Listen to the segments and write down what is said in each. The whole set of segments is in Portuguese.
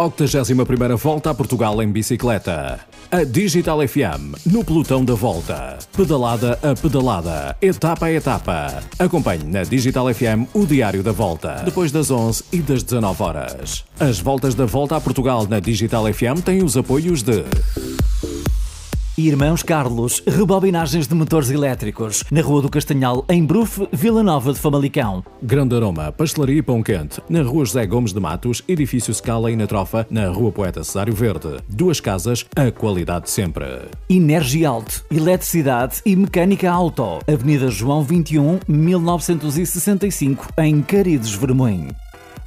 81ª Volta a Portugal em bicicleta. A Digital FM, no pelotão da volta. Pedalada a pedalada, etapa a etapa. Acompanhe na Digital FM o Diário da Volta, depois das 11 e das 19 horas. As voltas da Volta a Portugal na Digital FM têm os apoios de... Irmãos Carlos, rebobinagens de motores elétricos, na Rua do Castanhal, em Bruf, Vila Nova de Famalicão. Grande Aroma, Pastelaria e Pão Quente, na Rua José Gomes de Matos, Edifício Scala e na Trofa, na Rua Poeta Cesário Verde. Duas casas, a qualidade sempre. Energialto, Eletricidade e Mecânica Auto, Avenida João 21, 1965, em Carides Vermoim.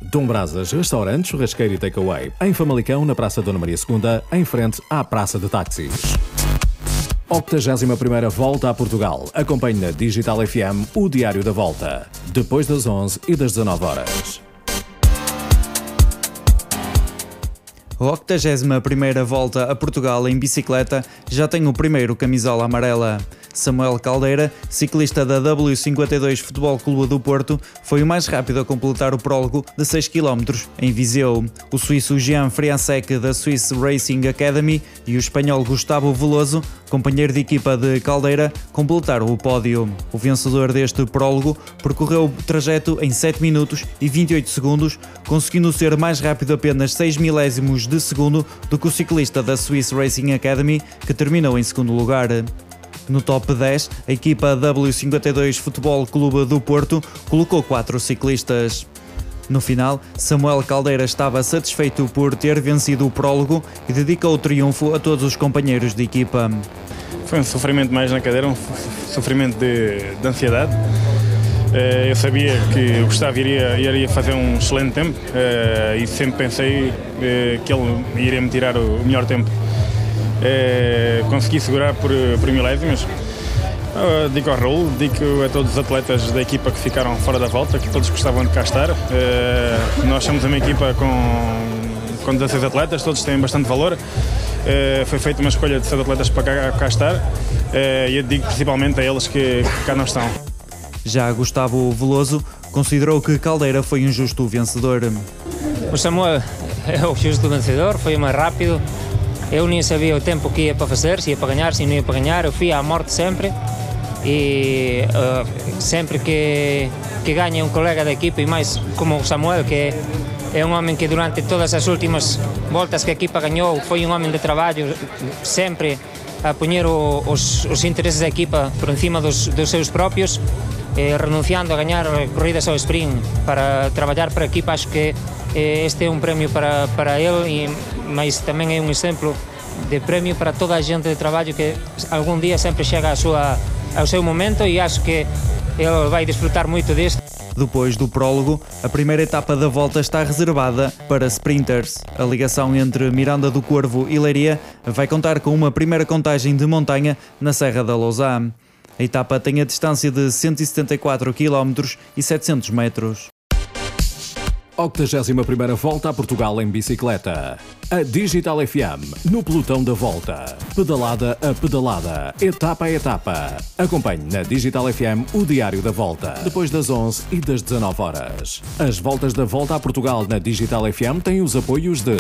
Dom Brasas, restaurante, churrasqueiro e takeaway. Em Famalicão, na Praça Dona Maria II, em frente à Praça de Táxis. 81ª Volta a Portugal. Acompanhe na Digital FM o Diário da Volta. Depois das 11 e das 19 horas. A 81ª Volta a Portugal em bicicleta já tem o primeiro camisola amarela. Samuel Caldeira, ciclista da W52 Futebol Clube do Porto, foi o mais rápido a completar o prólogo de 6 km em Viseu. O suíço Jean Friasek da Swiss Racing Academy e o espanhol Gustavo Veloso, companheiro de equipa de Caldeira, completaram o pódio. O vencedor deste prólogo percorreu o trajeto em 7 minutos e 28 segundos, conseguindo ser mais rápido apenas 6 milésimos de segundo do que o ciclista da Swiss Racing Academy, que terminou em segundo lugar. No top 10, a equipa W52 Futebol Clube do Porto colocou quatro ciclistas. No final, Samuel Caldeira estava satisfeito por ter vencido o prólogo e dedicou o triunfo a todos os companheiros de equipa. Foi um sofrimento mais na cadeira, um sofrimento de, de ansiedade. Eh, eu sabia que o Gustavo iria, iria fazer um excelente tempo eh, e sempre pensei eh, que ele iria me tirar o melhor tempo é, consegui segurar por, por milésimos. Uh, digo ao Raul, digo a todos os atletas da equipa que ficaram fora da volta, que todos gostavam de cá estar. Uh, nós somos uma equipa com, com 16 atletas, todos têm bastante valor. Uh, foi feita uma escolha de 7 atletas para cá, cá estar e eu digo principalmente a eles que, que cá não estão. Já Gustavo Veloso considerou que Caldeira foi um justo vencedor. O Samuel é o justo vencedor, foi o mais rápido, Eu nem sabia o tempo que ia para fazer, se ia para ganhar, se não ia para ganhar. Eu fui à morte sempre e uh, sempre que, que ganha um colega da equipa e mais como o Samuel, que é um homem que durante todas as últimas voltas que a equipa ganhou foi um homem de trabalho, sempre a poñer o, os, os interesses da equipa por encima dos, dos seus propios, eh, renunciando a gañar corridas ao sprint para traballar para a equipa, acho que eh, este é um un premio para, para ele e mas também é um exemplo de prémio para toda a gente de trabalho que algum dia sempre chega a sua, ao seu momento e acho que ele vai desfrutar muito disto. Depois do prólogo, a primeira etapa da volta está reservada para sprinters. A ligação entre Miranda do Corvo e Leiria vai contar com uma primeira contagem de montanha na Serra da Lousã. A etapa tem a distância de 174 km e 700 metros. 81ª Volta a Portugal em bicicleta. A Digital FM, no pelotão da volta. Pedalada a pedalada, etapa a etapa. Acompanhe na Digital FM o Diário da Volta, depois das 11 e das 19 horas. As voltas da Volta a Portugal na Digital FM têm os apoios de...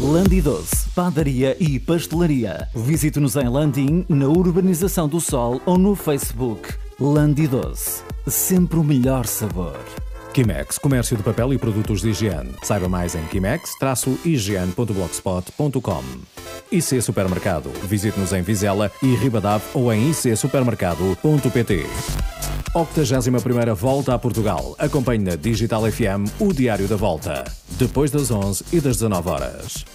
Landidoce, padaria e pastelaria. Visite-nos em Landim, na Urbanização do Sol ou no Facebook. Landidoce, sempre o melhor sabor. Kimex, comércio de papel e produtos de higiene. Saiba mais em kimex-higiene.blogspot.com IC Supermercado. Visite-nos em Vizela e Ribadave ou em icsupermercado.pt 81ª Volta a Portugal. Acompanhe na Digital FM o Diário da Volta. Depois das 11 e das 19 horas.